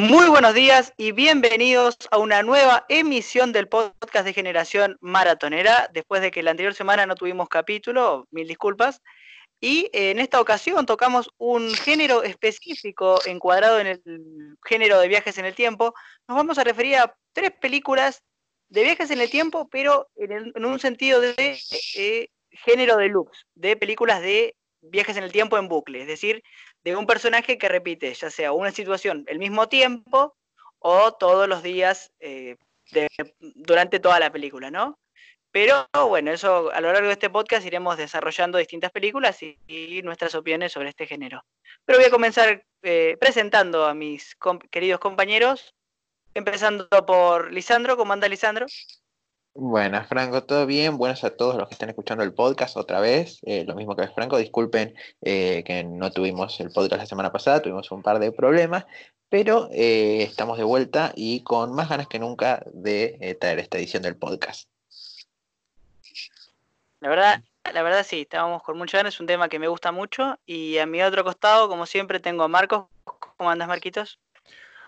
Muy buenos días y bienvenidos a una nueva emisión del podcast de Generación Maratonera. Después de que la anterior semana no tuvimos capítulo, mil disculpas. Y en esta ocasión tocamos un género específico encuadrado en el género de viajes en el tiempo. Nos vamos a referir a tres películas de viajes en el tiempo, pero en, un sentido de eh, género de loops, de películas de viajes en el tiempo en bucle, es decir, de un personaje que repite ya sea una situación el mismo tiempo o todos los días eh, durante toda la película, ¿no? Pero bueno, eso a lo largo de este podcast iremos desarrollando distintas películas y, nuestras opiniones sobre este género. Pero voy a comenzar eh, presentando a mis queridos compañeros, empezando por Lisandro. ¿Cómo anda Lisandro? Buenas, Franco, ¿todo bien? Buenas a todos los que están escuchando el podcast otra vez. Eh, lo mismo que es Franco, disculpen eh, que no tuvimos el podcast la semana pasada, tuvimos un par de problemas, pero eh, estamos de vuelta y con más ganas que nunca de traer esta edición del podcast. La verdad, la verdad sí, estábamos con muchas ganas, es un tema que me gusta mucho y a mi otro costado, como siempre, tengo a Marcos. ¿Cómo andas, Marquitos?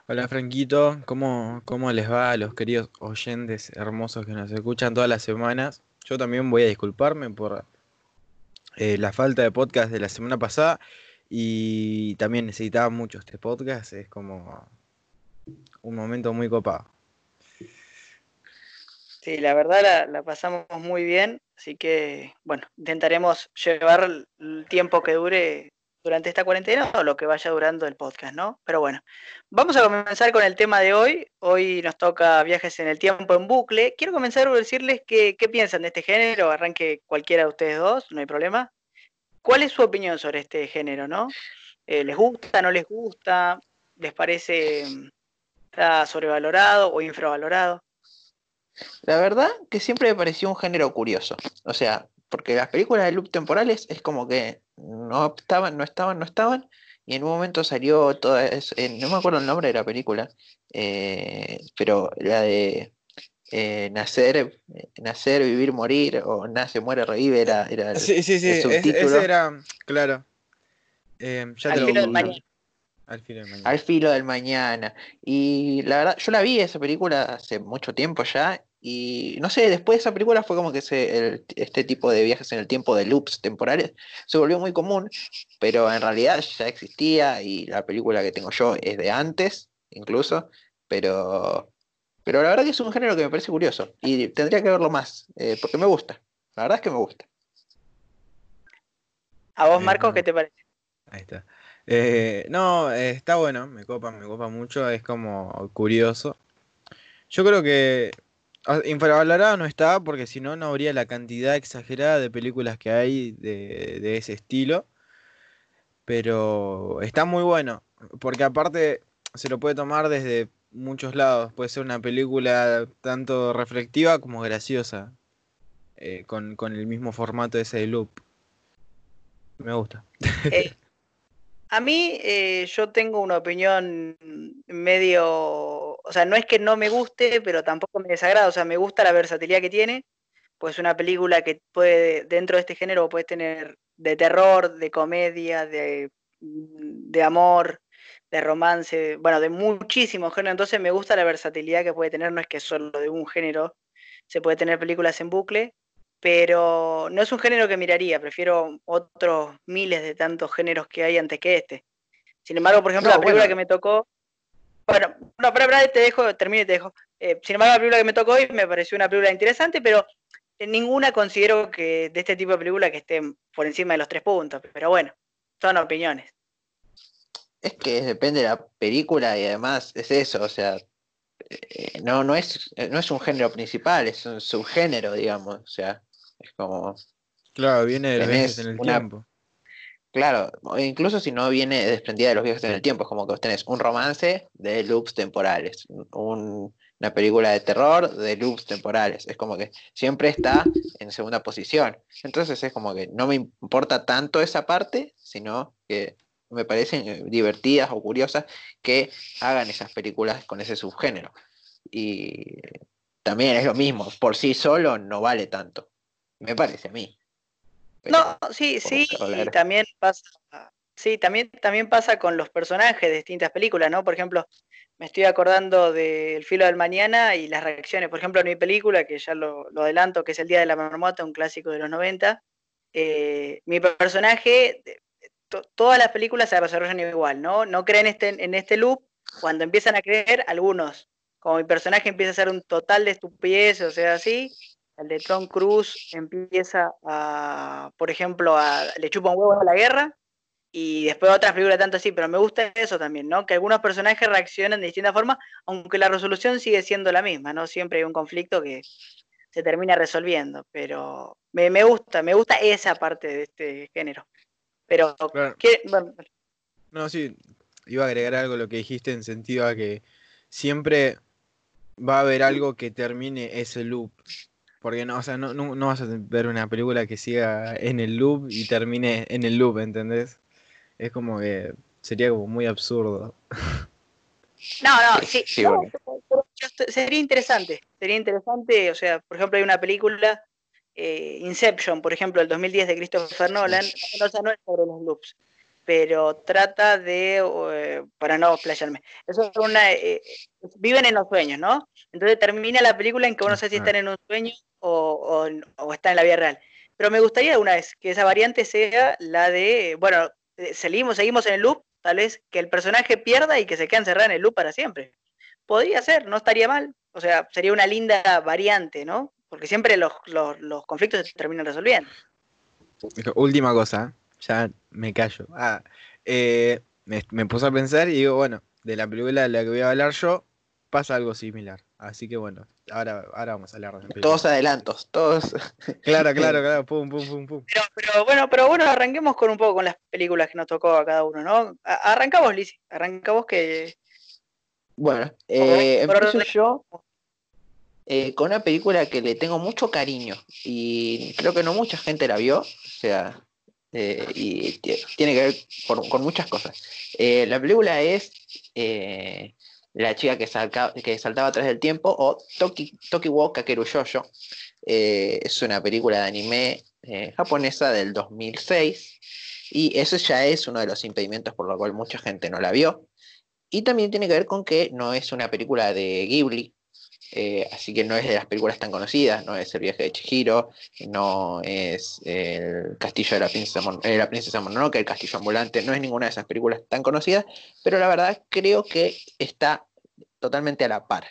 Hola Franquito, ¿Cómo, ¿cómo les va a los queridos oyentes hermosos que nos escuchan todas las semanas? Yo también voy a disculparme por eh, la falta de podcast de la semana pasada y también necesitaba mucho este podcast, es como un momento muy copado. Sí, la verdad la, pasamos muy bien, así que bueno, intentaremos llevar el tiempo que dure durante esta cuarentena o lo que vaya durando el podcast, ¿no? Pero bueno, vamos a comenzar con el tema de hoy. Hoy nos toca viajes en el tiempo en bucle. Quiero comenzar a decirles qué, piensan de este género. Arranque cualquiera de ustedes dos, no hay problema. ¿Cuál es su opinión sobre este género, no? Eh, ¿Les gusta, no les gusta? ¿Les parece mm, está sobrevalorado o infravalorado? La verdad que siempre me pareció un género curioso. O sea, porque las películas de loop temporales es como que no estaban, no estaban, no estaban, y en un momento salió toda eso, eh, no me acuerdo el nombre de la película, eh, pero la de eh, nacer, nacer, vivir, morir, o nace, muere, revive, era, era sí, sí, sí, ese era, claro. ya Al filo del mañana. Al filo del mañana. Al filo del mañana. Y la verdad, yo la vi esa película hace mucho tiempo ya, y no sé, después de esa película fue como que este tipo de viajes en el tiempo de loops temporales se volvió muy común, pero en realidad ya existía y la película que tengo yo es de antes, incluso, pero, pero la verdad que es un género que me parece curioso y tendría que verlo más, eh, porque me gusta, la verdad es que me gusta. ¿A vos, Marcos, eh, qué te parece? Ahí está. Eh, no, está bueno, me copa, me copa mucho, es como curioso. Yo creo que infravalorado no está porque si no, no habría la cantidad exagerada de películas que hay de, ese estilo. Pero está muy bueno, porque aparte se lo puede tomar desde muchos lados. Puede ser una película tanto reflectiva como graciosa, eh, con, el mismo formato ese de loop. Me gusta. Eh, a mí eh, yo tengo una opinión medio, o sea, no es que no me guste, pero tampoco me desagrada, o sea, me gusta la versatilidad que tiene, pues una película que puede, dentro de este género, puede tener de terror, de comedia, de, de amor, de romance, bueno, de muchísimos géneros, entonces me gusta la versatilidad que puede tener, no es que solo de un género, se puede tener películas en bucle, pero no es un género que miraría, prefiero otros miles de tantos géneros que hay antes que este. Sin embargo, por ejemplo, la película que me tocó, bueno, no, pero, te dejo, termino y te dejo. Eh, sin embargo, la película que me tocó hoy me pareció una película interesante, pero ninguna considero que de este tipo de película que estén por encima de los tres puntos. Pero bueno, son opiniones. Es que depende de la película y además es eso, o sea, eh, no, no, es, no es un género principal, es un subgénero, digamos. O sea, es como. Claro, viene de los viajes en el tiempo. Claro, incluso si no viene desprendida de los viajes en el tiempo, es como que vos tenés un romance de loops temporales, una película de terror de loops temporales. Es como que siempre está en segunda posición. Entonces es como que no me importa tanto esa parte, sino que me parecen divertidas o curiosas que hagan esas películas con ese subgénero. Y también es lo mismo, por sí solo no vale tanto me parece a mí. no, sí, sí, y también pasa, Sí, también, también pasa con los personajes de distintas películas, ¿no? Por ejemplo, me estoy acordando de El filo del mañana y las reacciones. Por ejemplo, en mi película, que ya lo, adelanto, que es El Día de la Marmota, un clásico de los 90, eh, mi personaje, todas las películas se desarrollan igual, ¿no? No creen este, en este loop. Cuando empiezan a creer, algunos, como mi personaje empieza a ser un total de estupidez, o sea, así, el de Tom Cruise empieza a, por ejemplo, a, le chupa un huevo a la guerra, y después otras películas tanto así, pero me gusta eso también, ¿no? Que algunos personajes reaccionan de distintas formas, aunque la resolución sigue siendo la misma, ¿no? Siempre hay un conflicto que se termina resolviendo, pero me, gusta, me gusta esa parte de este género. Pero, No, sí, iba a agregar algo a lo que dijiste en sentido a que siempre va a haber algo que termine ese loop. Porque no, o sea, no, no, no vas a ver una película que siga en el loop y termine en el loop, ¿entendés? es como que sería como muy absurdo. No, no, sí, sería interesante, sería interesante, o sea, por ejemplo, hay una película, eh, Inception, por ejemplo, el 2010 de Christopher Nolan, no, no es sobre los loops, pero trata de, eh, para no playarme, eso es una, eh, viven en los sueños, ¿no? Entonces termina la película en que uno no sé si están en un sueño o, está en la vida real. Pero me gustaría una vez que esa variante sea la de, bueno, eh, seguimos, seguimos en el loop, tal vez que el personaje pierda y que se quede encerrado en el loop para siempre. Podría ser, no estaría mal. O sea, sería una linda variante, ¿no? Porque siempre los, conflictos se terminan resolviendo. Última cosa, ya me callo. Ah, eh, me, me puse a pensar y digo, bueno, de la película de la que voy a hablar yo, pasa algo similar. Así que bueno, ahora, ahora vamos a hablar de Todos adelantos, todos. Claro, claro, claro, pum, pum, pum, pum. Pero, bueno, pero bueno, arranquemos con un poco con las películas que nos tocó a cada uno, ¿no? Arrancamos, Liz, arrancamos que. Bueno, eh, empiezo yo eh, con una película que le tengo mucho cariño y creo que no mucha gente la vio, o sea, eh, y tiene que ver con muchas cosas. Eh, la película es la chica que, saltaba atrás del tiempo, o Toki, Tokiwo Kakeru Shoujo. Eh, es una película de anime eh, japonesa del 2006 y eso ya es uno de los impedimentos por lo cual mucha gente no la vio. Y también tiene que ver con que no es una película de Ghibli, eh, así que no es de las películas tan conocidas, no es El viaje de Chihiro, no es El castillo de la princesa, Mon eh, la princesa El castillo ambulante, no es ninguna de esas películas tan conocidas, pero la verdad creo que está totalmente a la par.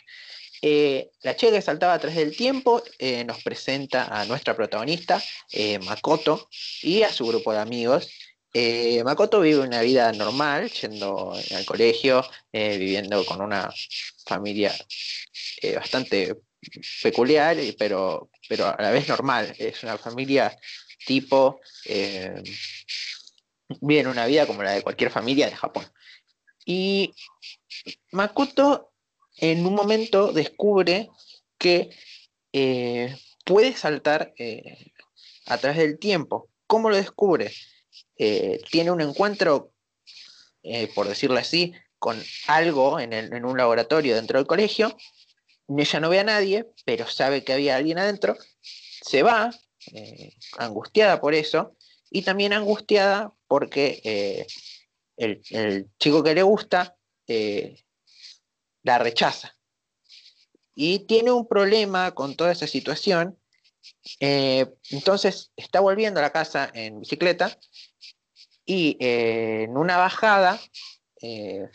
Eh, la chica que saltaba atrás del tiempo nos presenta a nuestra protagonista, Makoto, y a su grupo de amigos. Makoto vive una vida normal, yendo al colegio, viviendo con una familia eh, bastante peculiar, pero, pero a la vez normal. Es una familia tipo, eh, vive una vida como la de cualquier familia de Japón. Y Makoto en un momento descubre que eh, puede saltar a través del tiempo. ¿Cómo lo descubre? Tiene un encuentro, por decirlo así, con algo en, un laboratorio dentro del colegio. Ella no ve a nadie, pero sabe que había alguien adentro. Se va, eh, angustiada por eso, y también angustiada porque eh, el, chico que le gusta eh, la rechaza. Y tiene un problema con toda esa situación. entonces está volviendo a la casa en bicicleta y en una bajada eh,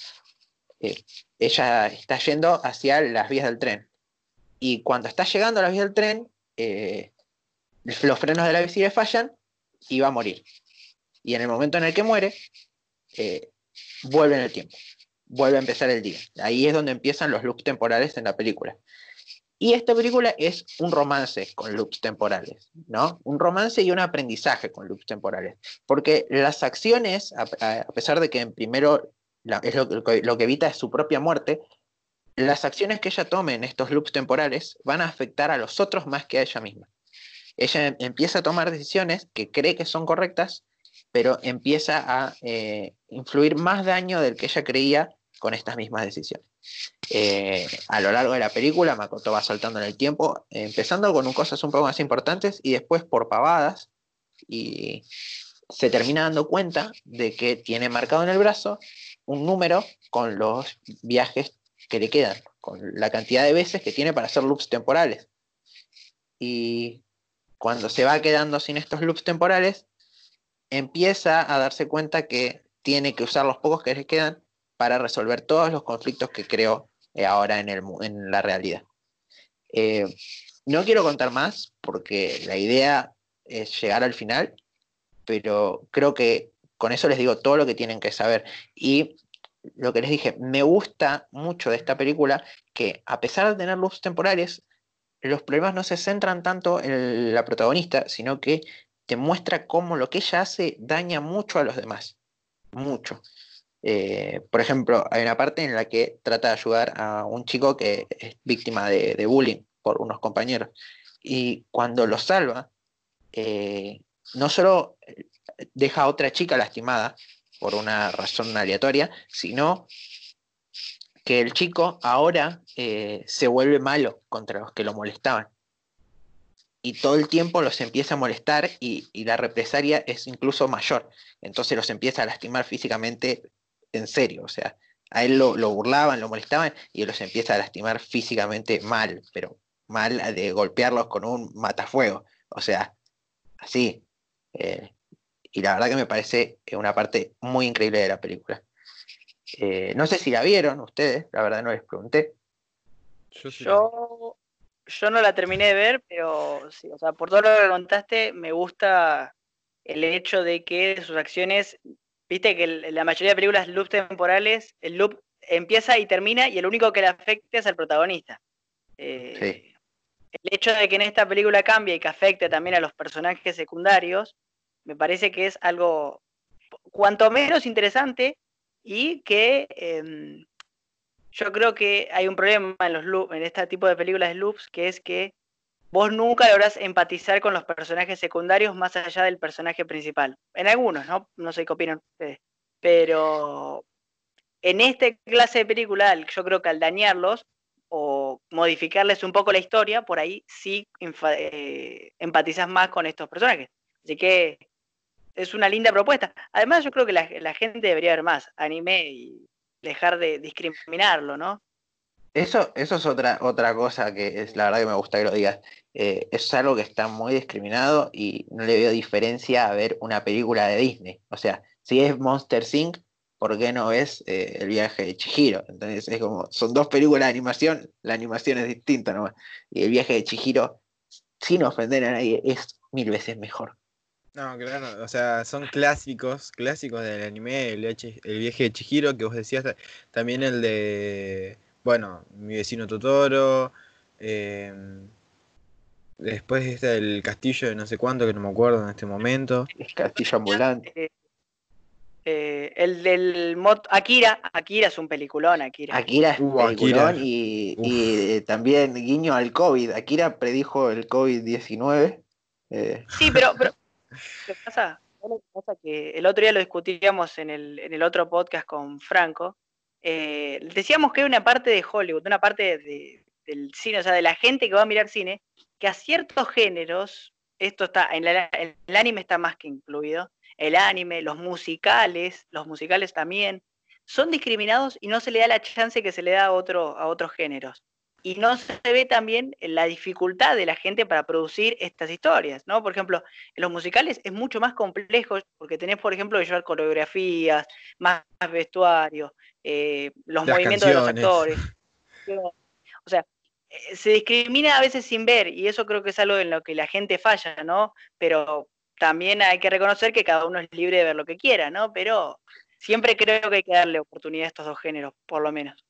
eh, ella está yendo hacia las vías del tren. Y cuando está llegando a las vías del tren, eh, los frenos de la bici fallan y va a morir. Y en el momento en el que muere, vuelve en el tiempo, vuelve a empezar el día. Ahí es donde empiezan los loops temporales en la película. Y esta película es un romance con loops temporales, ¿no? Un romance y un aprendizaje con loops temporales. Porque las acciones, a, pesar de que en primero es lo, que evita es su propia muerte, las acciones que ella tome en estos loops temporales van a afectar a los otros más que a ella misma. Ella em, empieza a tomar decisiones que cree que son correctas, pero empieza a eh, influir más daño del que ella creía con estas mismas decisiones. Eh, a lo largo de la película, Makoto va saltando en el tiempo, empezando con cosas un poco más importantes y después por pavadas. Y se termina dando cuenta de que tiene marcado en el brazo un número con los viajes que le quedan, con la cantidad de veces que tiene para hacer loops temporales. Y cuando se va quedando sin estos loops temporales, empieza a darse cuenta que tiene que usar los pocos que le quedan para resolver todos los conflictos que creó eh, ahora en, el, en, la realidad. Eh, no quiero contar más porque la idea es llegar al final, pero creo que con eso les digo todo lo que tienen que saber. Y lo que les dije, me gusta mucho de esta película que a pesar de tener loops temporales, los problemas no se centran tanto en la protagonista, sino que te muestra cómo lo que ella hace daña mucho a los demás. Mucho. Eh, por ejemplo, hay una parte en la que trata de ayudar a un chico que es víctima de, bullying por unos compañeros. Y cuando lo salva, eh, no solo deja a otra chica lastimada por una razón aleatoria, sino que el chico ahora eh, se vuelve malo contra los que lo molestaban y todo el tiempo los empieza a molestar y, la represalia es incluso mayor. Entonces los empieza a lastimar físicamente en serio. O sea, a él lo, burlaban, lo molestaban y los empieza a lastimar físicamente mal, pero mal de golpearlos con un matafuego. O sea, así. Eh, y la verdad que me parece una parte muy increíble de la película. Eh, no sé si la vieron ustedes, la verdad no les pregunté. Yo yo no la terminé de ver, pero sí, o sea, por todo lo que contaste, me gusta el hecho de que sus acciones, viste que la mayoría de películas loops temporales, el loop empieza y termina y el único que le afecta es al protagonista. Eh, el hecho de que en esta película cambie y que afecte también a los personajes secundarios, me parece que es algo cuanto menos interesante y que em, yo creo que hay un problema en los loops, en este tipo de películas de loops, que es que vos nunca lográs empatizar con los personajes secundarios más allá del personaje principal. En algunos, ¿no? No sé qué opinan ustedes. Pero en esta clase de película, yo creo que al dañarlos o modificarles un poco la historia, por ahí sí eh, empatizas más con estos personajes. Así que es una linda propuesta. Además, yo creo que la, la gente debería ver más anime y dejar de discriminarlo, ¿no? Eso, eso es otra, otra cosa que es la verdad que me gusta que lo digas. Eh, es algo que está muy discriminado y no le veo diferencia a ver una película de Disney. O sea, si es Monster Inc., ¿por qué no ves eh, el viaje de Chihiro? Entonces es como, son dos películas de animación, la animación es distinta nomás. Y el viaje de Chihiro, sin ofender a nadie, es mil veces mejor. No, claro, o sea, son clásicos, clásicos del anime, el, viaje de Chihiro, que vos decías, también el de, bueno, mi vecino Totoro, em, después está el castillo de no sé cuánto, que no me acuerdo en este momento. El castillo ambulante. Eh, eh, el del mod Akira, Akira es un peliculón, Akira. Akira es un uh, peliculón y, y, también guiño al COVID. Akira predijo el COVID-19. Eh. Sí, pero, pero ¿Qué pasa? pasa que el otro día lo discutíamos en el, en el otro podcast con Franco. Eh, decíamos que hay una parte de Hollywood, una parte del cine, o sea, de la gente que va a mirar cine, que a ciertos géneros, esto está, el anime está más que incluido, el anime, los musicales, los musicales también, son discriminados y no se le da la chance que se le da a, otro, a otros géneros y no se ve también la dificultad de la gente para producir estas historias, ¿no? Por ejemplo, en los musicales es mucho más complejo porque tenés, por ejemplo, que llevar coreografías, más vestuario, eh, los movimientos de los actores. O sea, eh, se discrimina a veces sin ver y eso creo que es algo en lo que la gente falla, ¿no? Pero también hay que reconocer que cada uno es libre de ver lo que quiera, ¿no? Pero siempre creo que hay que darle oportunidad a estos dos géneros, por lo menos.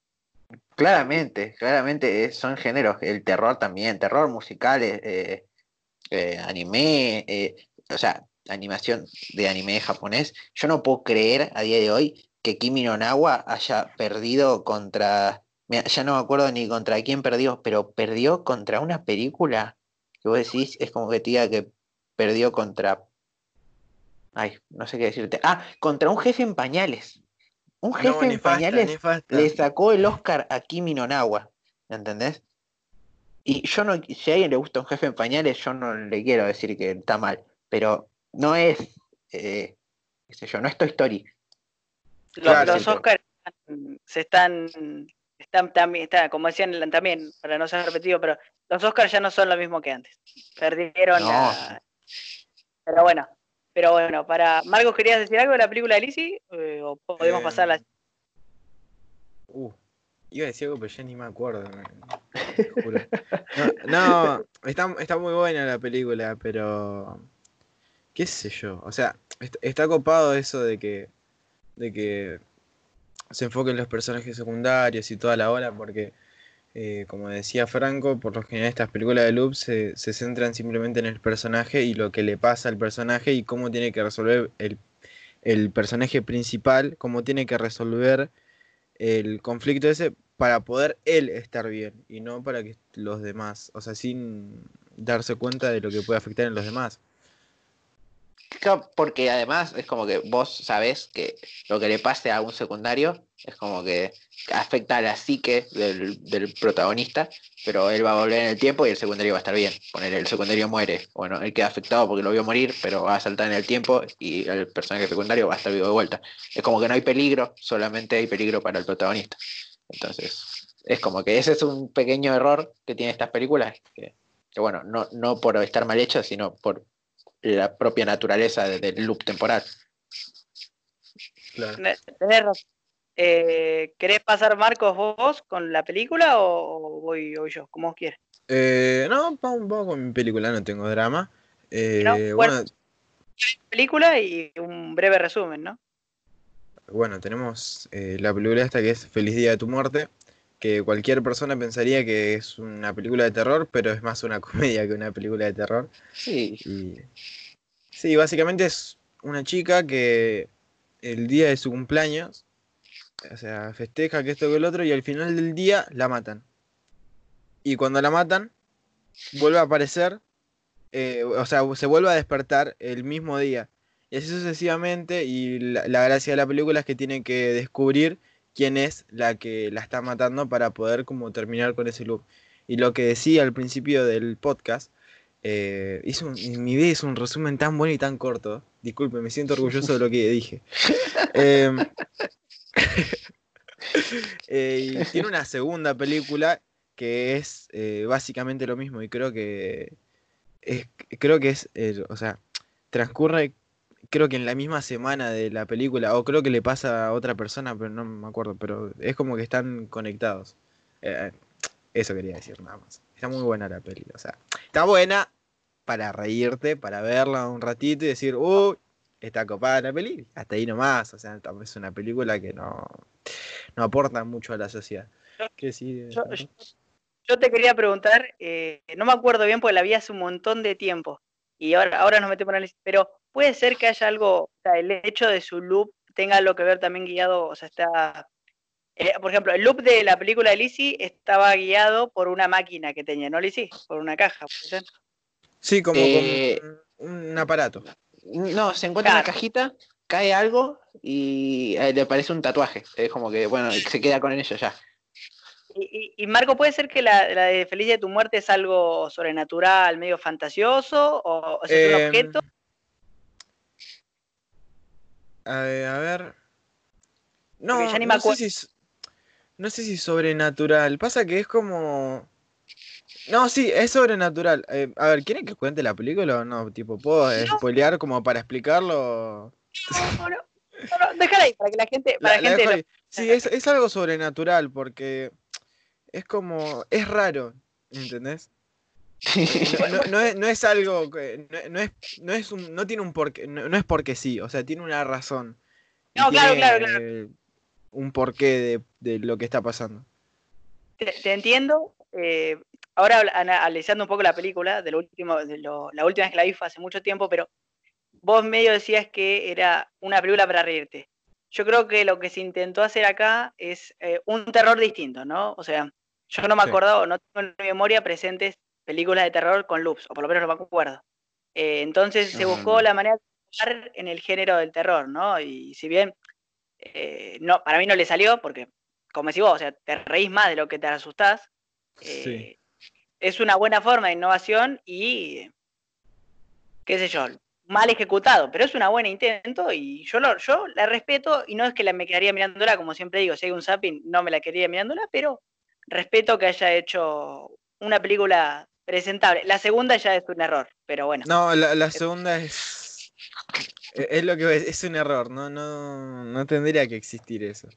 Claramente, claramente son géneros, el terror también, terror musical, eh, eh, anime, eh, o sea, animación de anime japonés. Yo no puedo creer a día de hoy que Kimi no Nawa haya perdido contra, ya no me acuerdo ni contra quién perdió, pero perdió contra una película que vos decís, es como que te diga que perdió contra, ay, no sé qué decirte, ah, contra un jefe en pañales. Un jefe en pañales le sacó el Oscar a Kimi Nonawa, ¿entendés? Y yo no, si a alguien le gusta un jefe en pañales, yo no le quiero decir que está mal, pero no es eh, qué sé yo, no es Toy Story. Los, Claro, los Oscars se están, están también, está, como decían también, para no ser repetido, pero los Oscars ya no son lo mismo que antes. Perdieron No. la- Pero bueno, pero bueno, para Marcos, ¿querías decir algo de la película de Lizzie? Eh, ¿O podemos Eh, pasar a la Uh, iba a decir algo, pero ya ni me acuerdo. me- juro. No, no, está, está muy buena la película, pero. ¿Qué sé yo? O sea, est- está copado eso de que. de que se enfoquen los personajes secundarios y toda la hora, porque. Eh, como decía Franco, por lo general estas películas de Loop se, centran simplemente en el personaje y lo que le pasa al personaje y cómo tiene que resolver el, el personaje principal, cómo tiene que resolver el conflicto ese para poder él estar bien y no para que los demás, o sea, sin darse cuenta de lo que puede afectar en los demás. Porque además es como que vos sabés que lo que le pase a un secundario es como que afecta a la psique del, del protagonista, pero él va a volver en el tiempo y el secundario va a estar bien. Poner el secundario muere, bueno, él queda afectado porque lo vio morir, pero va a saltar en el tiempo y el personaje secundario va a estar vivo de vuelta. Es como que no hay peligro, solamente hay peligro para el protagonista. Entonces, es como que ese es un pequeño error que tienen estas películas, que, que bueno, no, no por estar mal hechas, sino por la propia naturaleza de- del loop temporal. Claro. Eh, ¿Querés pasar, Marcos, vos con la película o voy, voy yo? Como vos quieras. Eh, no, vamos, vamos con mi película, no tengo drama. Eh, No, bueno, bueno. Película y un breve resumen, ¿no? bueno, tenemos eh, la película esta que es Feliz Día de tu Muerte, que cualquier persona pensaría que es una película de terror, pero es más una comedia que una película de terror. Sí, Y sí, básicamente es una chica que el día de su cumpleaños, o sea, festeja que esto que el otro y al final del día la matan. Y cuando la matan, vuelve a aparecer, eh, o sea, se vuelve a despertar el mismo día. Y así sucesivamente, y la, la gracia de la película es que tiene que descubrir quién es la que la está matando para poder como terminar con ese loop. Y lo que decía al principio del podcast, eh, hizo un- en mi vida hizo un resumen tan bueno y tan corto. Disculpe, me siento orgulloso de lo que dije. Em, eh, y tiene una segunda película que es eh, básicamente lo mismo y creo que es, creo que es, o sea, transcurre creo que en la misma semana de la película o creo que le pasa a otra persona, pero no me acuerdo, pero es como que están conectados. Eh, eso quería decir nada más. Está muy buena la peli, o sea, está buena para reírte, para verla un ratito y decir, uy, está copada la peli, hasta ahí nomás, o sea, es una película que no, no aporta mucho a la sociedad. Yo- yo te quería preguntar, eh, no me acuerdo bien porque la vi hace un montón de tiempo y ahora, ahora nos metemos en análisis, pero puede ser que haya algo, o sea, el hecho de su loop tenga algo que ver también guiado, o sea, está... eh, por ejemplo, el loop de la película de Lizzie estaba guiado por una máquina que tenía, ¿no, Lizzie? Por una caja. ¿puede ser? Sí, como, Eh, como un, aparato. No, se encuentra en Claro. una cajita, cae algo y eh, le aparece un tatuaje. Es como que, bueno, se queda con ello ya. Y, Marco, ¿puede ser que la, la de Feliz de tu muerte es algo sobrenatural, medio fantasioso? ¿O, o es un Em, objeto? A ver, a ver. No, me no sé si no sé si sobrenatural. Pasa que es como. No, sí, es sobrenatural. Eh, a ver, ¿quieren que cuente la película o no? Tipo, ¿puedo No. spoilear como para explicarlo? No, no, no, no, déjala ahí, para que la gente... Para La- gente lo-. Sí, es, es algo sobrenatural porque es como. Es raro, ¿entendés? No, no- no es, no es algo que. No, no es, no es un, no tiene un porqué. No, no es porque sí, o sea, tiene una razón. No, claro, tiene, claro, claro. eh, Un porqué de, de lo que está pasando. te, te entiendo. eh, ahora analizando un poco la película, de lo último, de lo- la última vez que la vi fue hace mucho tiempo, pero vos medio decías que era una película para reírte. Yo creo que lo que se intentó hacer acá es eh, un terror distinto, ¿no? O sea, yo no me Sí. acordaba, no tengo en mi memoria presentes películas de terror con loops, o por lo menos no me acuerdo. Eh, entonces se buscó no. la manera de jugar en el género del terror, ¿no? Y si bien eh, no, para mí no le salió, porque, como decís vos, o sea, te reís más de lo que te asustás. eh, Es una buena forma de innovación y, qué sé yo, mal ejecutado, pero es una buena intento y yo, lo, yo la respeto y no es que la, me quedaría mirándola, como siempre digo, si hay un zapping no me la quedaría mirándola, pero respeto que haya hecho una película presentable. La segunda ya es un error, pero bueno. No, la, la segunda es. Es lo que es un error, no, no, no tendría que existir eso.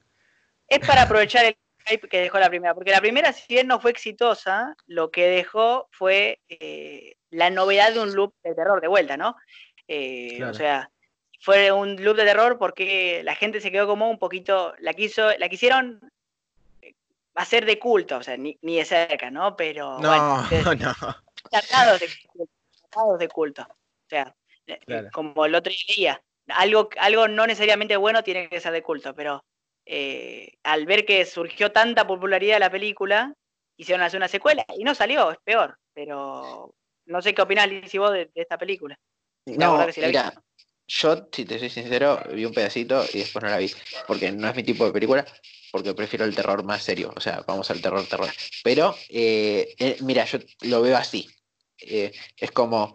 Es para aprovechar el hype que dejó la primera, porque la primera, si bien no fue exitosa, lo que dejó fue eh, la novedad de un loop de terror de vuelta, ¿no? Eh, Claro. O sea, fue un loop de terror porque la gente se quedó como un poquito, la quiso, la quisieron eh, hacer de culto, o sea, ni, ni de cerca, ¿no? Pero No, bueno, no. tratados de, tratados de culto. O sea, eh, Claro. como el otro día, algo, algo no necesariamente bueno tiene que ser de culto, pero eh, al ver que surgió tanta popularidad de la película, hicieron hacer una secuela y no salió, es peor. Pero no sé qué opinás, Lizy, vos de, de esta película. No, verdad que sí la vi. mira, yo, si te soy sincero, vi un pedacito y después no la vi, porque no es mi tipo de película, porque prefiero el terror más serio, o sea, vamos al terror, terror. Pero, eh, eh, mira, yo lo veo así. Eh, es como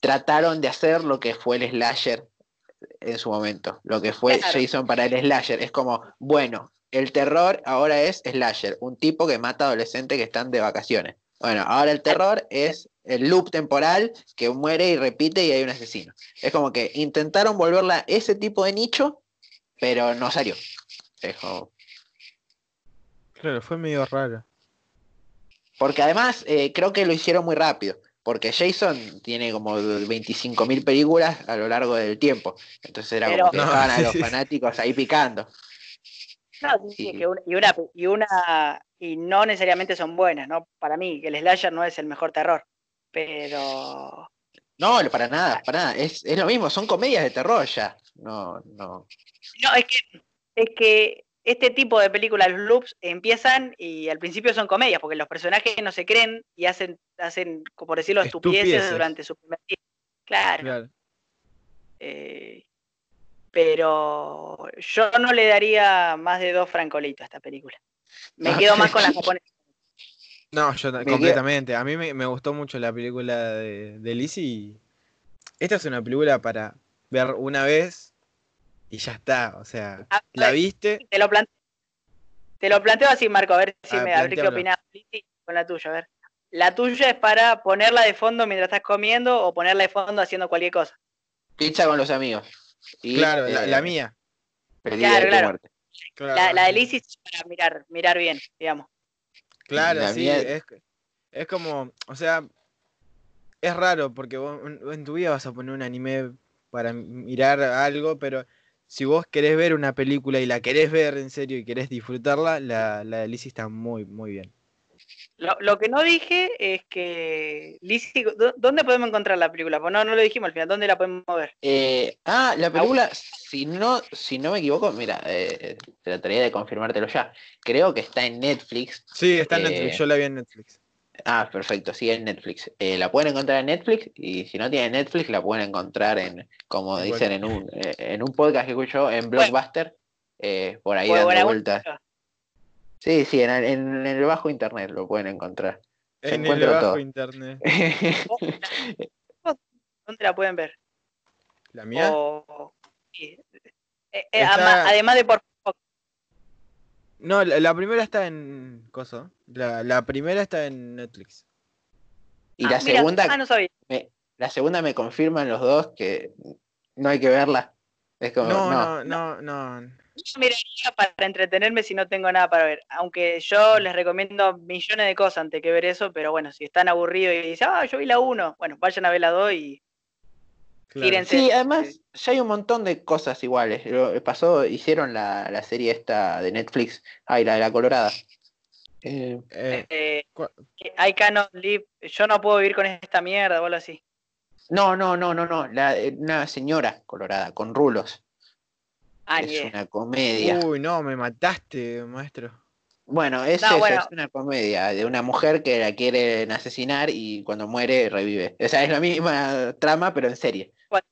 trataron de hacer lo que fue el slasher en su momento, lo que fue Claro. Jason para el slasher. Es como, bueno, el terror ahora es slasher, un tipo que mata adolescentes que están de vacaciones. Bueno, ahora el terror es el loop temporal que muere y repite y hay un asesino. Es como que intentaron volverla ese tipo de nicho, pero no salió. Es como- Claro, fue medio raro. Porque además eh, creo que lo hicieron muy rápido. Porque Jason tiene como 25.000 películas a lo largo del tiempo. Entonces era Pero- como que No, dejaban a los sí. fanáticos ahí picando. No, sí, sí, Sí. que una, y, una, y una y no necesariamente son buenas, ¿no? Para mí, el slasher no es el mejor terror. Pero No, para nada, para nada. Es, es lo mismo, son comedias de terror ya. No, no. No, es que, es que este tipo de películas, los loops, empiezan y al principio son comedias, porque los personajes no se creen y hacen, hacen como por decirlo, estupideces, Estupideces. durante su primer día. Claro. Claro. eh, pero yo no le daría más de dos francolitos a esta película. Me quedo más con la japonesa. No, yo ta- Me completamente. A mí me, me gustó mucho la película de, de Lizzie. Esta es una película para ver una vez y ya está. O sea, la viste. Te lo planteo, te lo planteo así, Marco, a ver si A me a ver qué opinás Lizzy, con la tuya, a ver. La tuya es para ponerla de fondo mientras estás comiendo o ponerla de fondo haciendo cualquier cosa. Pizza con los amigos. Y, Claro, la, eh, la mía. Claro, Día de tu claro. muerte. Claro, La, la de Lizzy es para mirar, mirar bien, digamos. Claro, La sí. mía- Es, es como, o sea, es raro porque vos en tu vida vas a poner un anime para mirar algo, pero si vos querés ver una película y la querés ver en serio y querés disfrutarla, la, la de Lizzie está muy, muy bien. Lo, lo que no dije es que, Lizzy, ¿dó- ¿dónde podemos encontrar la película? Pues no, no lo dijimos al final, ¿dónde la podemos ver? Eh, ah, la película, si no, si no me equivoco, mira, eh, trataría de confirmártelo ya. Creo que está en Netflix. Sí, está en Eh, Netflix, yo la vi en Netflix. Ah, perfecto, sí, en Netflix. Eh, la pueden encontrar en Netflix y si no tienen Netflix la pueden encontrar en, como En dicen en un, eh, en un podcast que escucho en Blockbuster, eh, por ahí dando vueltas. vuelta. Sí, sí, en, en el bajo internet lo pueden encontrar. Se En el bajo todo. internet. ¿Dónde la pueden ver? ¿La mía? O-. Eh, eh, Está- además de por No, la, la primera está en. Coso. La, la primera está en Netflix. y Ah, la mira, segunda, ah, no sabía. me, la segunda me confirman los dos que no hay que verla. Es como, No, no, no, no, no. Yo miraría para entretenerme si no tengo nada para ver. Aunque yo les recomiendo millones de cosas antes que ver eso, pero bueno, si están aburridos y dicen, ah, yo vi la 1, bueno, vayan a ver la 2 y Claro. Sí, además ya hay un montón de cosas iguales. Lo- pasó, hicieron la, la serie esta de Netflix, ay, la de la Colorada. Eh, Eh, eh, I cannot live, yo no puedo vivir con esta mierda o algo así. No, no, no, no, no, la, una señora colorada con rulos. Ah, es una comedia. Uy, no, me mataste, maestro. Bueno, es No, eso, bueno. es una comedia de una mujer que la quieren asesinar y cuando muere revive. O sea, es la misma trama, pero en serie. ¿Cuál?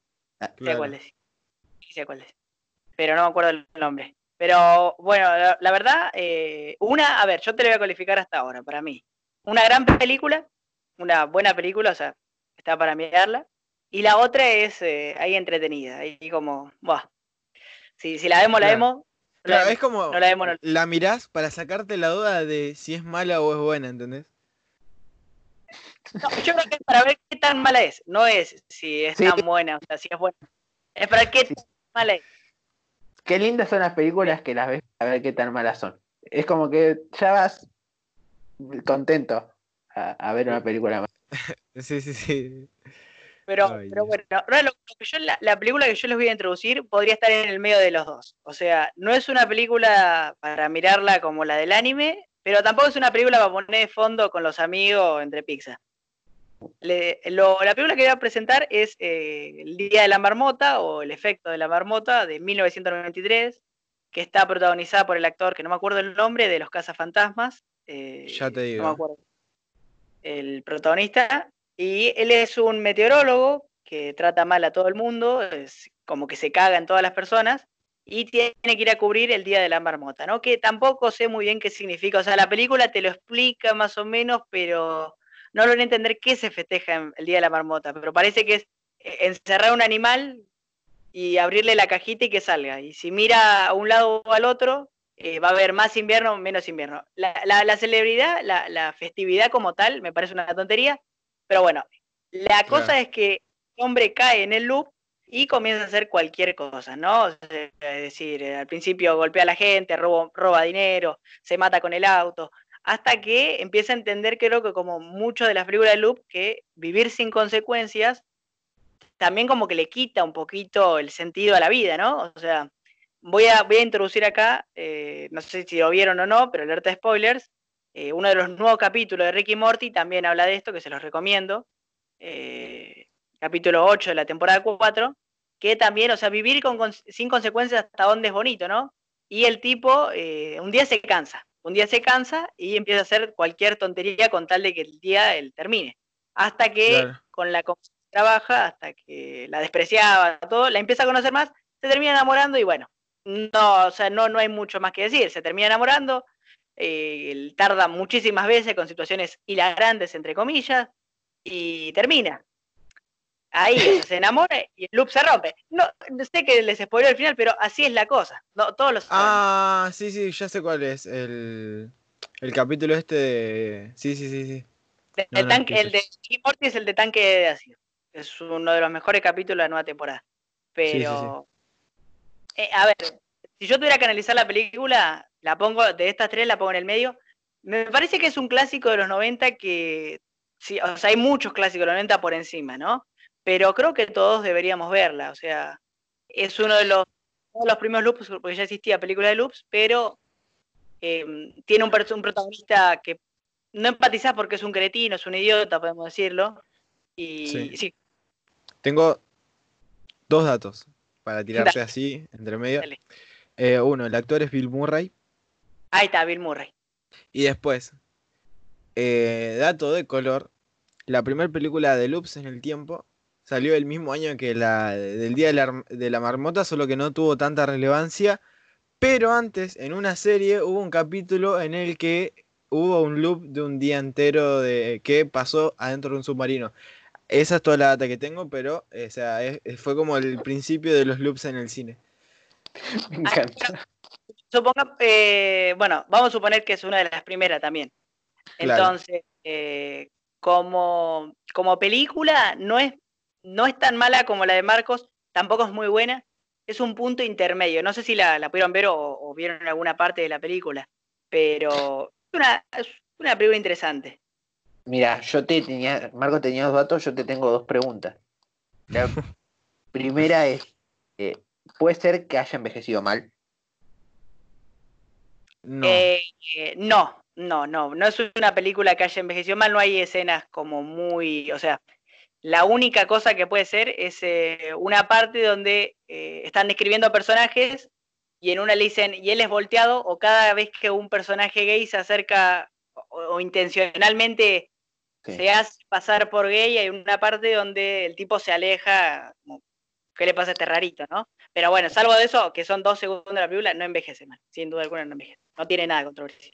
Ah, sé Claro. cuál es. Sé cuál es. Pero no me acuerdo el nombre. Pero bueno, la, la verdad, eh, una, a ver, yo te lo voy a calificar hasta ahora, para mí. Una gran película, una buena película, o sea, está para mirarla. y la otra es eh, ahí entretenida, ahí como, buah. Si, si la vemos, la vemos. no la es como no la vemos, no- la mirás para sacarte la duda de si es mala o es buena, ¿entendés? No, yo creo que es para ver qué tan mala es. No es si es Sí. tan buena, o sea, si es buena. Es para qué Sí. tan mala es. Qué lindas son las películas que las ves a ver qué tan malas son. Es como que ya vas contento a, a ver una película. Sí, sí, sí. Pero, Ay, pero Dios. bueno, ahora lo, lo que yo, la, la película que yo les voy a introducir podría estar en el medio de los dos. O sea, no es una película para mirarla como la del anime, pero tampoco es una película para poner de fondo con los amigos entre pizza. Le- lo- la película que voy a presentar es eh, El Día de la Marmota o El Efecto de la Marmota de 1993, que está protagonizada por el actor, que no me acuerdo el nombre, de Los Cazafantasmas. eh, Ya te No digo. me acuerdo. El protagonista. Y él es un meteorólogo que trata mal a todo el mundo, es como que se caga en todas las personas. Y tiene que ir a cubrir el Día de la Marmota, ¿no? Que tampoco sé muy bien qué significa. O sea, la película te lo explica más o menos, pero no logro entender qué se festeja el Día de la Marmota. Pero parece que es eh, encerrar un animal y abrirle la cajita y que salga. Y si mira a un lado o al otro, eh, va a haber más invierno menos invierno. La, la- la celebridad, la, la festividad como tal, me parece una tontería, pero bueno, la cosa Claro. es que el hombre cae en el loop y comienza a hacer cualquier cosa, ¿no? Es decir, eh, al principio golpea a la gente, roba, roba dinero, se mata con el auto, hasta que empieza a entender, creo que como mucho de las películas de loop, que vivir sin consecuencias también como que le quita un poquito el sentido a la vida, ¿no? O sea, voy a, voy a introducir acá, eh, no sé si lo vieron o no, pero alerta de spoilers, eh, uno de los nuevos capítulos de Ricky Morty también habla de esto, que se los recomiendo, eh, capítulo 8 de la temporada 4, que también, o sea, vivir con, con- sin consecuencias hasta dónde es bonito, ¿no? Y el tipo un día se cansa, un día se cansa y empieza a hacer cualquier tontería con tal de que el día él termine. Hasta que Claro. con la trabaja, hasta que la despreciaba, todo, la empieza a conocer más, se termina enamorando y bueno, no, o sea, no, no hay mucho más que decir, se termina enamorando, eh, tarda muchísimas veces con situaciones hilarantes, entre comillas, y termina. Ahí o sea, se enamora y el loop se rompe. No, sé que les spoiló el final, pero así es la cosa. No, todos lo saben. Ah, sí, sí, ya sé cuál es. El, el capítulo este de. Sí, sí, sí, sí. De- no, el, no, tanque, que el de Morty es el de tanque de ácido. Es uno de los mejores capítulos de la nueva temporada. Pero, eh, a ver, si yo tuviera que analizar la película, la pongo, de estas tres la pongo en el medio. Me parece que es un clásico de los 90 que, sí, o sea, hay muchos clásicos de los 90 por encima, ¿no? Pero creo que todos deberíamos verla, o sea, es uno de los, uno de los primeros loops, porque ya existía película de loops, pero eh, tiene un, protagonista que no empatizás porque es un cretino, es un idiota, podemos decirlo. Y Sí. sí, Tengo dos datos para tirarte así, entre medio. Eh, uno, el actor es Bill Murray. ahí está, Bill Murray. Y después, eh, dato de color, la primera película de Loops en el tiempo salió el mismo año que la del Día de la, de la Marmota, solo que no tuvo tanta relevancia. Pero antes, en una serie, hubo un capítulo en el que hubo un loop de un día entero de que pasó adentro de un submarino. Esa es toda la data que tengo, pero eh, o sea, es- fue como el principio de los loops en el cine. Me encanta. Suponga, eh, bueno, vamos a suponer que es una de las primeras también. Claro. Entonces, eh, como, como película, no es, no es tan mala como la de Marcos, tampoco es muy buena, es un punto intermedio. No sé si la, la pudieron ver o, o vieron alguna parte de la película, pero es una, es una película interesante. Mira, yo te tenía, Marco tenía dos datos, yo te tengo dos preguntas. La primera es, eh, ¿puede ser que haya envejecido mal? No. Eh, eh, no, no, no, no es una película que haya envejecido mal, no hay escenas como muy, o sea, la única cosa que puede ser es eh, una parte donde eh, están describiendo personajes y en una le dicen, y él es volteado, o cada vez que un personaje gay se acerca o, o intencionalmente Sí. se hace pasar por gay, hay una parte donde el tipo se aleja, como, ¿qué le pasa a este rarito, no? Pero bueno, salvo de eso, que son dos segundos de la película, no envejece mal, sin duda alguna no envejece. No tiene nada de controversia.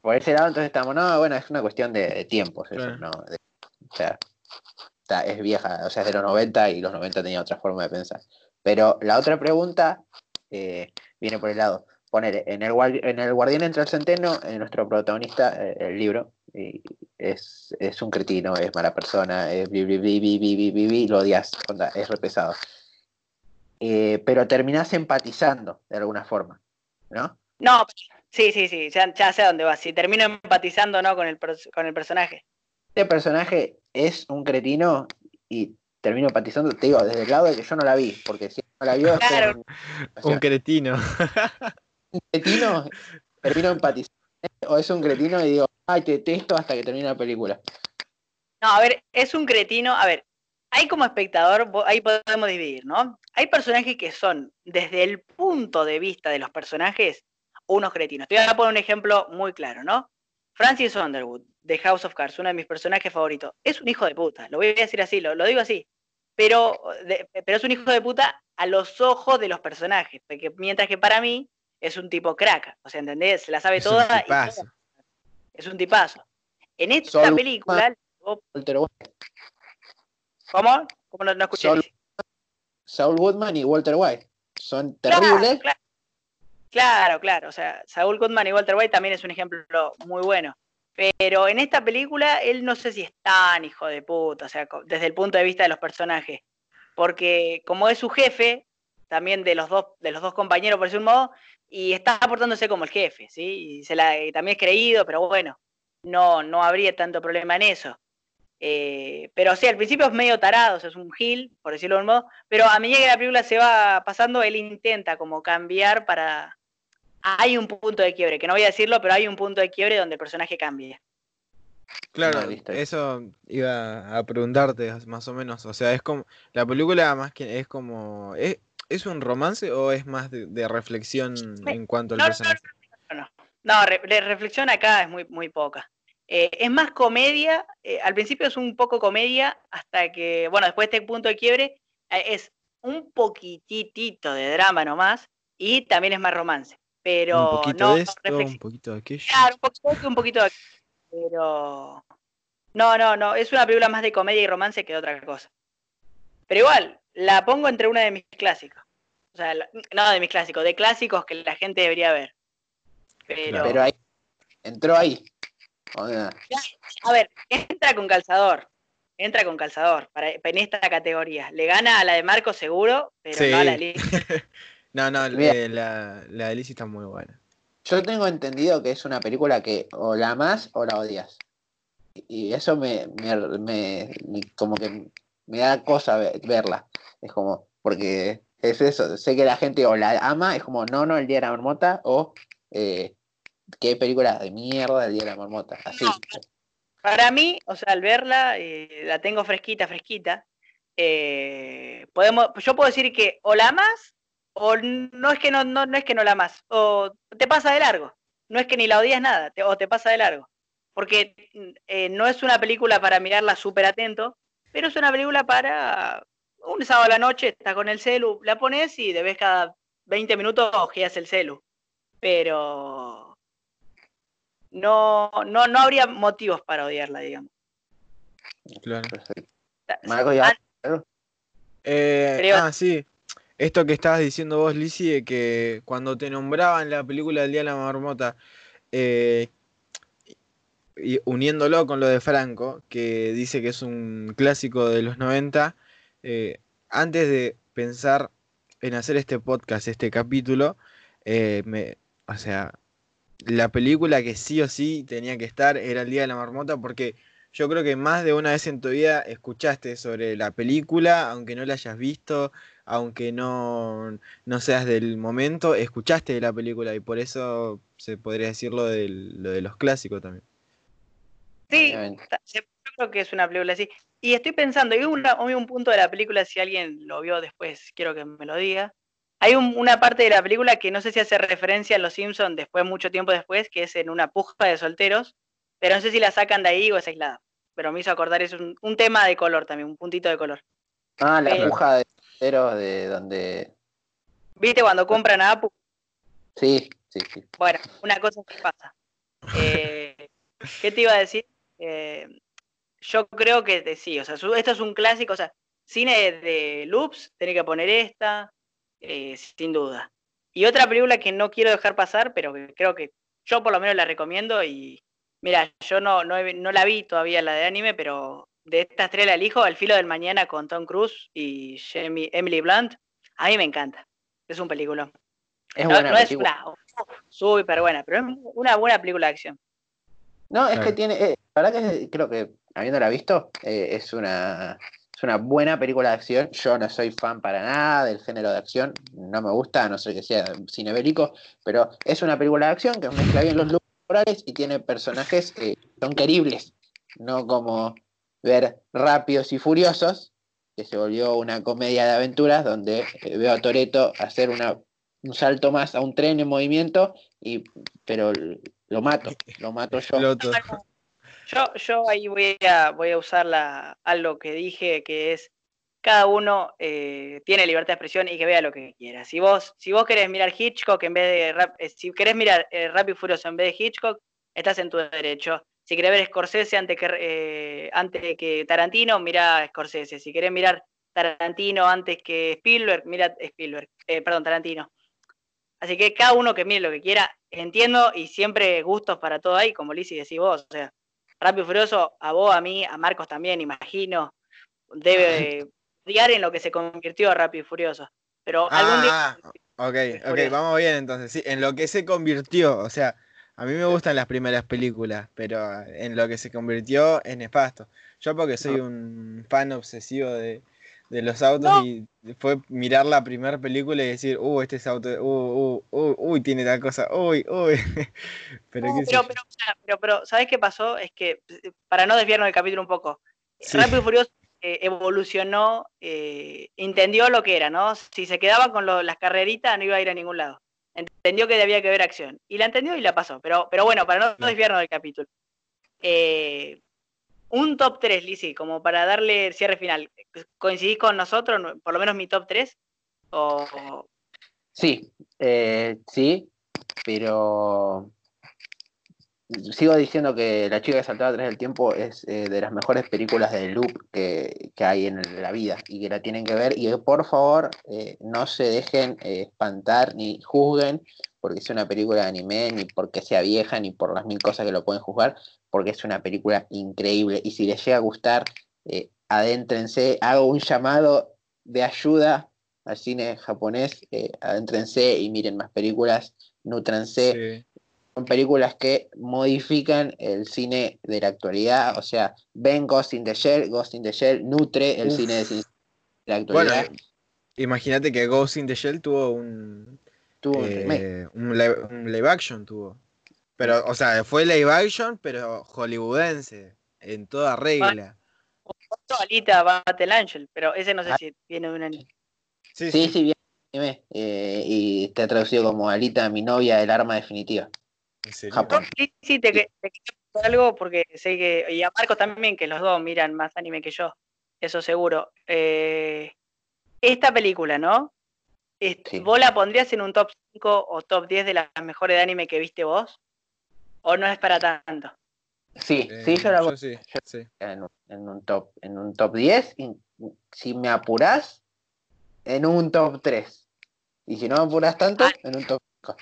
Por ese lado, entonces estamos, no, bueno, es una cuestión de, de tiempos, eso. ¿no? De- o sea, está, es vieja, o sea, es de los 90 y los 90 tenía otra forma de pensar. Pero la otra pregunta eh, viene por el lado. Poner en el, en el Guardián entre el Centeno, eh, nuestro protagonista, eh, el libro, es, es, un cretino, es mala persona, es vi, vi, vi, lo odias, es re pesado. pero terminás empatizando de alguna forma, ¿no? No, sí, sí, sí, ya, ya sé dónde vas. Si termino empatizando no con el, con el personaje. Este personaje es un cretino y termino empatizando, te digo, desde el lado de que yo no la vi, porque si no la vio... Claro. Un, cretino. un cretino, termino empatizando. O es un cretino y digo, ay, te detesto hasta que termine la película. No, a ver, es un cretino, a ver, hay como espectador, ahí podemos dividir, ¿no? Hay personajes que son, desde el punto de vista de los personajes, unos cretinos. Te voy a poner un ejemplo muy claro, ¿no? Francis Underwood, de House of Cards, uno de mis personajes favoritos, es un hijo de puta, lo voy a decir así, lo, digo así, pero, pero es un hijo de puta a los ojos de los personajes, porque, mientras que para mí es un tipo crack, o sea, ¿entendés? Se la sabe toda. es un tipazo. En esta película... ¿Cómo? ¿Cómo no, escuché? Saul, Goodman y Walter White son terribles. Claro, claro, O sea, Saul Goodman y Walter White también es un ejemplo muy bueno. Pero en esta película él no sé si es tan hijo de puta, o sea, desde el punto de vista de los personajes. Porque como es su jefe, también de los dos, de los dos compañeros, por decir un modo, y está aportándose como el jefe, ¿sí? Y, se la, también es creído, pero bueno, no, no habría tanto problema en eso. Eh, pero sí, al principio es medio tarado, es un gil, por decirlo de un modo, pero a medida que la película se va pasando, él intenta como cambiar para, hay un punto de quiebre, que no voy a decirlo, pero hay un punto de quiebre donde el personaje cambia. Claro, eso iba a preguntarte más o menos. O sea, es como. La película más que es como. ¿Es, ¿es un romance o es más de, reflexión en cuanto al personaje? No, no, no. no reflexión acá es muy, muy poca. Eh, es más comedia. Eh, al principio es un poco comedia, hasta que. Bueno, después de este punto de quiebre, eh, es un poquitito de drama nomás. Y también es más romance. Pero un poquito no, de esto, un poquito de aquello. Claro, un poquito un poquito de aquello. Pero. No, no, no. Es una película más de comedia y romance que de otra cosa. Pero igual, la pongo entre una de mis clásicos. O sea, no de mis clásicos, de clásicos que la gente debería ver. Pero, Pero ahí. Entró ahí. A ver, entra con calzador. Entra con calzador para, en esta categoría. Le gana a la de Marco seguro, pero no a la de No, no, eh, la, la de Lizzie está muy buena. Yo tengo entendido que es una película que o la amas o la odias. Y eso me, me, como que me da cosa verla. Es como, porque es eso, sé que la gente o la ama, es como, no, no, el Día de la Marmota, o eh, qué película de mierda el Día de la Marmota. Así. para mí, o sea, al verla, eh, la tengo fresquita, fresquita. podemos, yo puedo decir que o la amas o no es que no, no, es que no la amas, o te pasa de largo. No es que ni la odias nada, o te pasa de largo. Porque eh, no es una película para mirarla súper atento, pero es una película para un sábado a la noche, estás con el celu, la pones y de vez cada 20 minutos ojeas el celu. Pero no, no, no habría motivos para odiarla, digamos. Claro. Marco, ya. Eh, ah, sí. Esto que estabas diciendo vos, Lizzie, de que cuando te nombraban la película del Día de la Marmota, eh, y uniéndolo con lo de Franco, que dice que es un clásico de los 90, eh, antes de pensar en hacer este podcast, este capítulo, eh, me, o sea, la película que sí o sí tenía que estar era el Día de la Marmota, porque yo creo que más de una vez en tu vida escuchaste sobre la película, aunque no la hayas visto, aunque no, no seas del momento, escuchaste de la película y por eso se podría decir lo de, lo de los clásicos también. Sí, yo creo que es una película así. Y estoy pensando, hay, un punto de la película, si alguien lo vio después, quiero que me lo diga. Hay una parte de la película que no sé si hace referencia a Los Simpsons después, mucho tiempo después, que es en una puja de solteros, pero no sé si la sacan de ahí o es aislada. Pero me hizo acordar, es un, un tema de color también, un puntito de color. Ah, la puja de de donde. ¿Viste cuando compran a Apu? Sí, sí, sí. Bueno, una cosa que pasa. Eh, ¿Qué te iba a decir? Eh, yo creo que sí, o sea, esto es un clásico, o sea, cine de, loops, tiene que poner esta, eh, sin duda. Y otra película que no quiero dejar pasar, pero que creo que yo por lo menos la recomiendo y mira, yo no, no, no la vi todavía la de anime, pero de estas tres la elijo, El filo del mañana con Tom Cruise y Emily Blunt, a mí me encanta. Es un película. Es no, buena no es una súper buena, pero es una buena película de acción. No, es que tiene, eh, la verdad que creo que habiéndola visto, eh, es una es una buena película de acción. Yo no soy fan para nada del género de acción, no me gusta, no sé que sea cine bélico, pero es una película de acción que mezcla bien los looks morales y tiene personajes que son queribles, no como ver Rápidos y Furiosos, que se volvió una comedia de aventuras donde eh, veo a Toreto hacer una, un salto más a un tren en movimiento, y, pero lo mato, lo mato yo. Yo, yo ahí voy a, voy a usar la, algo que dije, que es cada uno eh, tiene libertad de expresión y que vea lo que quiera. Si vos, si vos querés mirar Hitchcock en vez de eh, si querés mirar eh, Rápido y Furioso en vez de Hitchcock, estás en tu derecho. Si querés ver Scorsese antes que, antes que Tarantino, mira Scorsese. Si querés mirar Tarantino antes que Spielberg, mira Spielberg. perdón, Tarantino. Así que cada uno que mire lo que quiera, entiendo y siempre gustos para todo ahí, como Lizzy decís vos. O sea, Rápido y Furioso, a vos, a mí, a Marcos también, imagino, debe odiar en lo que se convirtió Rápido y Furioso. Pero algún día. Ah, ok, ok, vamos bien entonces. Sí, en lo que se convirtió, o sea, a mí me gustan las primeras películas, pero en lo que se convirtió es nefasto. Yo porque soy un fan obsesivo de, de los autos y fue mirar la primera película y decir, uh, este es auto, uh, uh, uh, uy, tiene tal cosa, uy, uy. pero, pero, pero, pero, ¿sabes qué pasó? Es que, para no desviarnos del capítulo un poco, Rápido y Furioso eh, evolucionó, eh, entendió lo que era, ¿no? Si se quedaba con las carreritas no iba a ir a ningún lado. Entendió que debía que haber acción. Y la entendió y la pasó. Pero, pero bueno, para no, desviarnos del capítulo. Eh, un top 3, Lizzy, como para darle cierre final. ¿Coincidís con nosotros, por lo menos mi top 3? O... Sí, eh, sí, pero sigo diciendo que La chica que saltaba atrás del tiempo es eh, de las mejores películas de loop que, hay en la vida y que la tienen que ver. Y por favor, eh, no se dejen espantar ni juzguen porque sea una película de anime, ni porque sea vieja, ni por las mil cosas que lo pueden juzgar, porque es una película increíble. Y si les llega a gustar, eh, adéntrense, hago un llamado de ayuda al cine japonés, eh, adéntrense y miren más películas, nutranse. Son películas que modifican el cine de la actualidad, o sea, ven Ghost in the Shell, Ghost in the Shell nutre el cine de, la actualidad. imagínate que Ghost in the Shell tuvo un, tuvo eh, un, live, action tuvo. Pero, o sea, fue live action, pero hollywoodense, en toda regla. Alita Battle Angel, pero ese no sé ah. si viene de un anime. Sí, sí, sí, viene. Eh, y está traducido como Alita, mi novia, el arma definitiva. Japón. Sí, sí, te, quiero algo porque sé que, y a Marcos también, que los dos miran más anime que yo, eso seguro. Eh, esta película, ¿no? Este, ¿Vos la pondrías en un top 5 o top 10 de las mejores de anime que viste vos? ¿O no es para tanto? Sí, sí, yo la sí, en, un, top, en un top 10. Y, si me apurás, en un top 3. Y si no me apuras tanto, ah. en un top 5.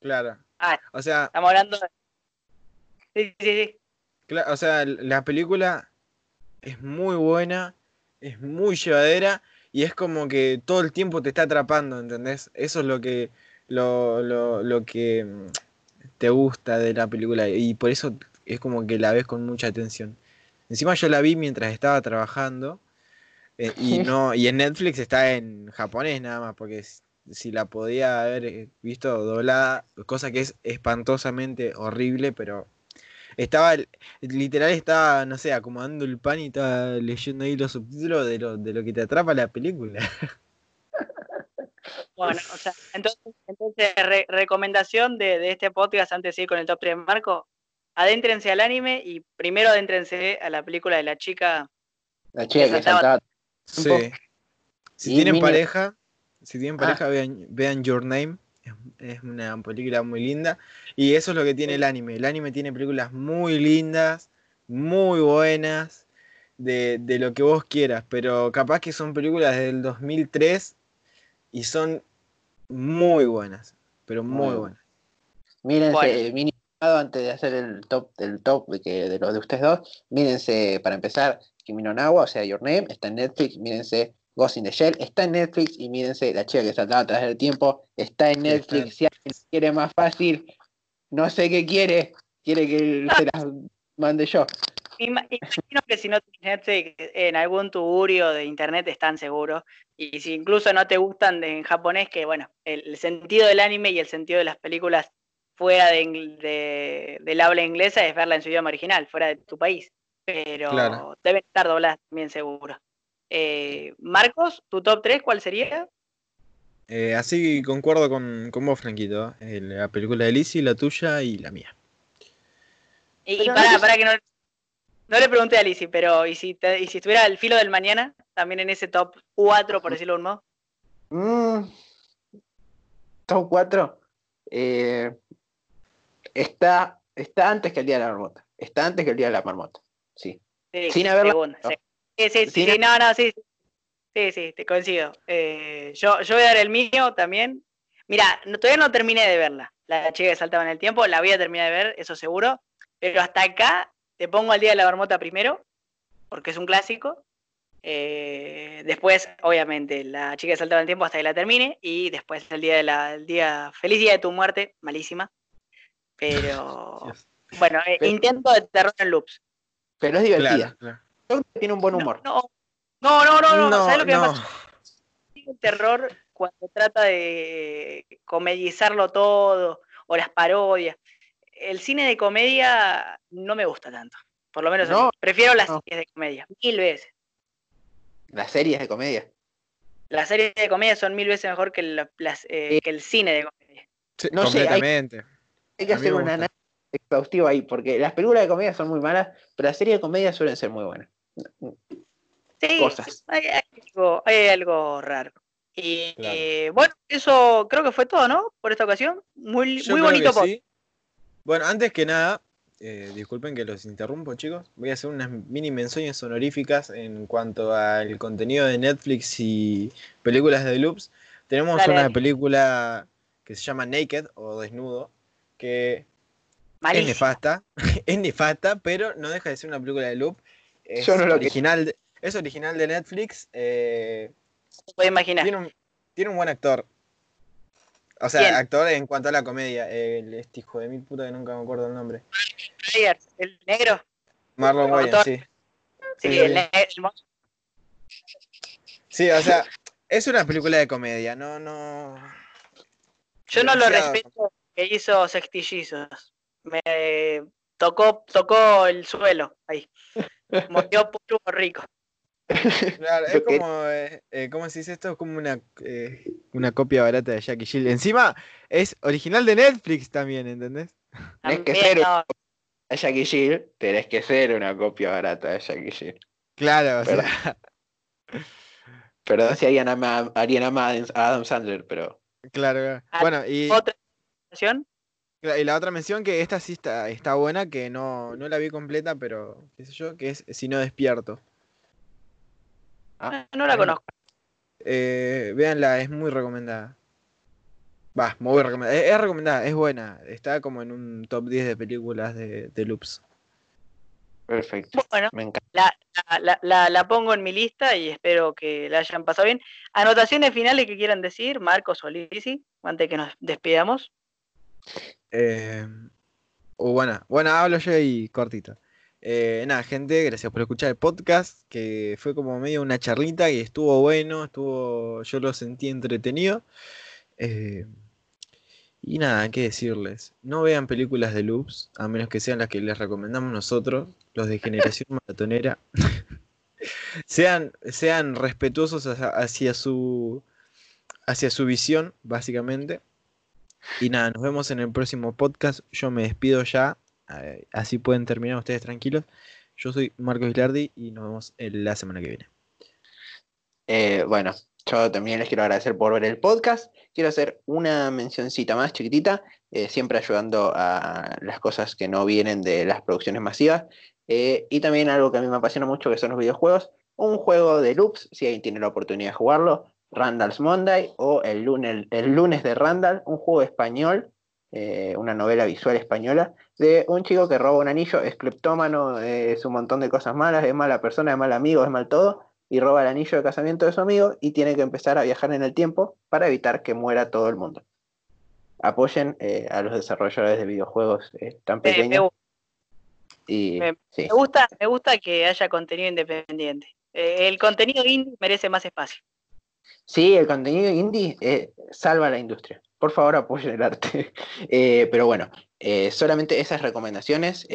Claro. Ah, o sea. Estamos hablando de. Sí, sí, sí. o sea, la película es muy buena, es muy llevadera y es como que todo el tiempo te está atrapando, ¿entendés? Eso es lo que, lo, lo, lo que mm, te gusta de la película y por eso es como que la ves con mucha atención. Encima yo la vi mientras estaba trabajando eh, y no y en Netflix está en japonés nada más porque si la podía haber eh, visto doblada, cosa que es espantosamente horrible, pero estaba, literal estaba, no sé, acomodando el pan y estaba leyendo ahí los subtítulos de lo, de lo que te atrapa la película. Bueno, o sea, entonces, entonces recomendación de, este podcast antes de ir con el top 3 Marco, adéntrense al anime y primero adéntrense a la película de la chica. La chica que, saltaba. Sí. Si tienen pareja, si tienen pareja, ah. vean, vean Your Name es una película muy linda. Y eso es lo que tiene el anime. El anime tiene películas muy lindas, muy buenas, de, de lo que vos quieras, pero capaz que son películas del 2003 y son muy buenas, pero muy buenas. Mírense, Bueno. eh, mini llamado antes de hacer el top del top de, que, de los de ustedes dos. Mírense, para empezar, Kimi no o sea, Your Name, está en Netflix. Mírense Ghost in the Shell, está en Netflix. Y mírense La chica que saltaba atrás del tiempo, está en Netflix. Si alguien quiere más fácil, no sé qué quiere, quiere que se las mande yo. Ima- Imagino que si no tienes Netflix, en algún tuburio de internet están seguros. Y si incluso no te gustan de- en japonés, que bueno, el, el sentido del anime y el sentido de las películas fuera de, de- del habla inglesa es verla en su idioma original, fuera de tu país. Pero Claro. deben estar dobladas también seguro. Eh, Marcos, ¿tu top 3 cuál sería? Eh, así concuerdo con, con vos, Franquito. eh, la película de Lizzie, la tuya y la mía. Y, no- pará que no, no le pregunté a Lizzy, pero ¿y si, te- y si estuviera al filo del mañana, también en ese top 4, por decirlo de un modo? Mm, top 4. está, está antes que el día de la marmota. Está antes que el día de la marmota. Sí. Sí, Sin haberla sí. Sí, sí, sí, no, no, sí. sí. Sí, sí, te coincido. Eh, yo, yo voy a dar el mío también. Mira, no- todavía no terminé de verla. La chica que saltaba en el tiempo, la voy a terminar de ver, eso seguro. Pero hasta acá te pongo al día de la marmota primero, porque es un clásico. Eh, después, obviamente, la chica que saltaba en el tiempo hasta que la termine. Y después el día de la, el día, feliz día de tu muerte, malísima. Pero Dios. bueno, eh, Pero- intento de terror en loops. Pero es divertida. Claro, claro. Tiene un buen humor. No, no, no, no, no, No, ¿sabes lo que me no. pasa? El terror cuando trata de comedizarlo todo o las parodias. El cine de comedia no me gusta tanto. Por lo menos. No, prefiero las no. series de comedia, mil veces. Las series de comedia. Las series de comedia son mil veces mejor que, la- las, eh, Sí. que el cine de comedia. Sí, No sé, hay- completamente. Hay que hacer un análisis exhaustivo ahí, porque las películas de comedia son muy malas, pero las series de comedia suelen ser muy buenas. Sí, Cosas. Hay, algo, hay algo raro. Y Claro. eh, bueno, eso creo que fue todo, ¿no? Por esta ocasión. Muy, Yo muy bonito sí. Bueno, antes que nada, eh, disculpen que los interrumpo, chicos. Voy a hacer unas mini menciones honoríficas en cuanto al contenido de Netflix y películas de loops. Tenemos Dale, una película que se llama Naked o Desnudo, que es Malísimo. nefasta, es nefasta, pero no deja de ser una película de loop. Es Yo no lo original, de- es original de Netflix. eh, Se puede imaginar. tiene un, tiene un buen actor. O sea, ¿Quién? actor en cuanto a la comedia. El, este hijo de mil puta que nunca me acuerdo el nombre. El negro. Marlon Wayans, sí. Sí, Sí, el, sí. ne- el mo- Sí, o sea, es una película de comedia, no, no. Yo no lo respeto que hizo sextillizos. Me tocó, tocó el suelo ahí. Mordió polvo rico. Claro, es como, eh, eh, ¿cómo se dice esto? Es como una, eh, una copia barata de Jackie Jill. Encima, es original de Netflix también, ¿entendés? Tenés que ser no, A Jackie Jill, tenés que ser una copia barata de Jackie Jill. Claro, o ¿Verdad? sea, Perdón si harían a Adam Sandler, pero claro. claro. Ah, Bueno, y, otra situación. Y la otra mención que esta sí está, está buena, que no, no la vi completa, pero qué sé yo, que es Si no despierto. Ah, No la conozco. Eh, véanla, es muy recomendada. Va, muy recomendada. Es, es recomendada, es buena. Está como en un top 10 de películas de, de loops. perfecto. Bueno, Me encanta. la, la, la, la pongo en mi lista y espero que la hayan pasado bien. Anotaciones finales que quieran decir, Marcos o Lizzy, antes que nos despidamos. Eh, o bueno, bueno, hablo yo y cortito. Eh, nada, gente, gracias por escuchar el podcast, que fue como medio una charlita y estuvo bueno, estuvo, yo lo sentí entretenido. Eh, y nada, qué decirles, no vean películas de loops, a menos que sean las que les recomendamos nosotros, los de generación maratonera. sean, sean respetuosos hacia, hacia su hacia su visión, básicamente. Y nada, nos vemos en el próximo podcast. Yo me despido ya. eh, así pueden terminar ustedes tranquilos. Yo soy Marcos Gilardi y nos vemos la semana que viene. Eh, bueno, yo también les quiero agradecer por ver el podcast. Quiero hacer una mencioncita más chiquitita. eh, siempre ayudando a las cosas que no vienen de las producciones masivas. Y también algo que a mí me apasiona mucho, que son los videojuegos. Un juego de loops, si alguien tiene la oportunidad de jugarlo, Randall's Monday o el lunes, el lunes de Randall, un juego español, eh, una novela visual española, de un chico que roba un anillo, es cleptómano, es un montón de cosas malas, es mala persona, es mal amigo, es mal todo, y roba el anillo de casamiento de su amigo y tiene que empezar a viajar en el tiempo para evitar que muera todo el mundo. Apoyen eh, a los desarrolladores de videojuegos eh, tan pequeños. y, me, gusta, me gusta que haya contenido independiente. El contenido indie merece más espacio. Sí, el contenido indie salva la industria. Por favor, apoyen el arte. pero bueno, solamente esas recomendaciones.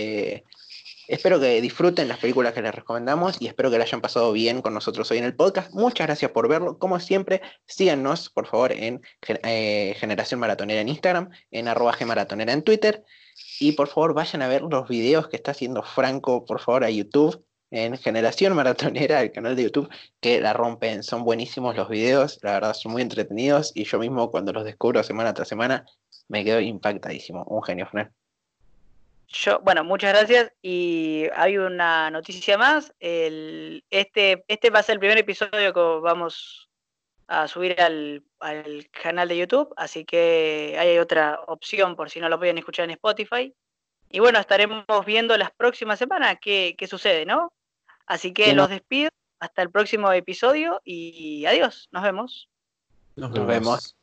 Espero que disfruten las películas que les recomendamos y espero que la hayan pasado bien con nosotros hoy en el podcast. Muchas gracias por verlo. Como siempre, síganos por favor en eh, Generación Maratonera en Instagram, en arroba Gmaratonera en Twitter. Y por favor vayan a ver los videos que está haciendo Franco, por favor, a YouTube, en Generación Maratonera, el canal de YouTube, que la rompen. Son buenísimos los videos, la verdad son muy entretenidos y yo mismo cuando los descubro semana tras semana me quedo impactadísimo. Un genio, Fran. Yo, bueno, muchas gracias. Y hay una noticia más. El, este, este va a ser el primer episodio que vamos a subir al, canal de YouTube, así que hay otra opción por si no lo pueden escuchar en Spotify. Y bueno, estaremos viendo las próximas semanas qué, qué sucede, ¿no? Así que los despido. Hasta el próximo episodio y adiós. Nos vemos. Nos, vemos.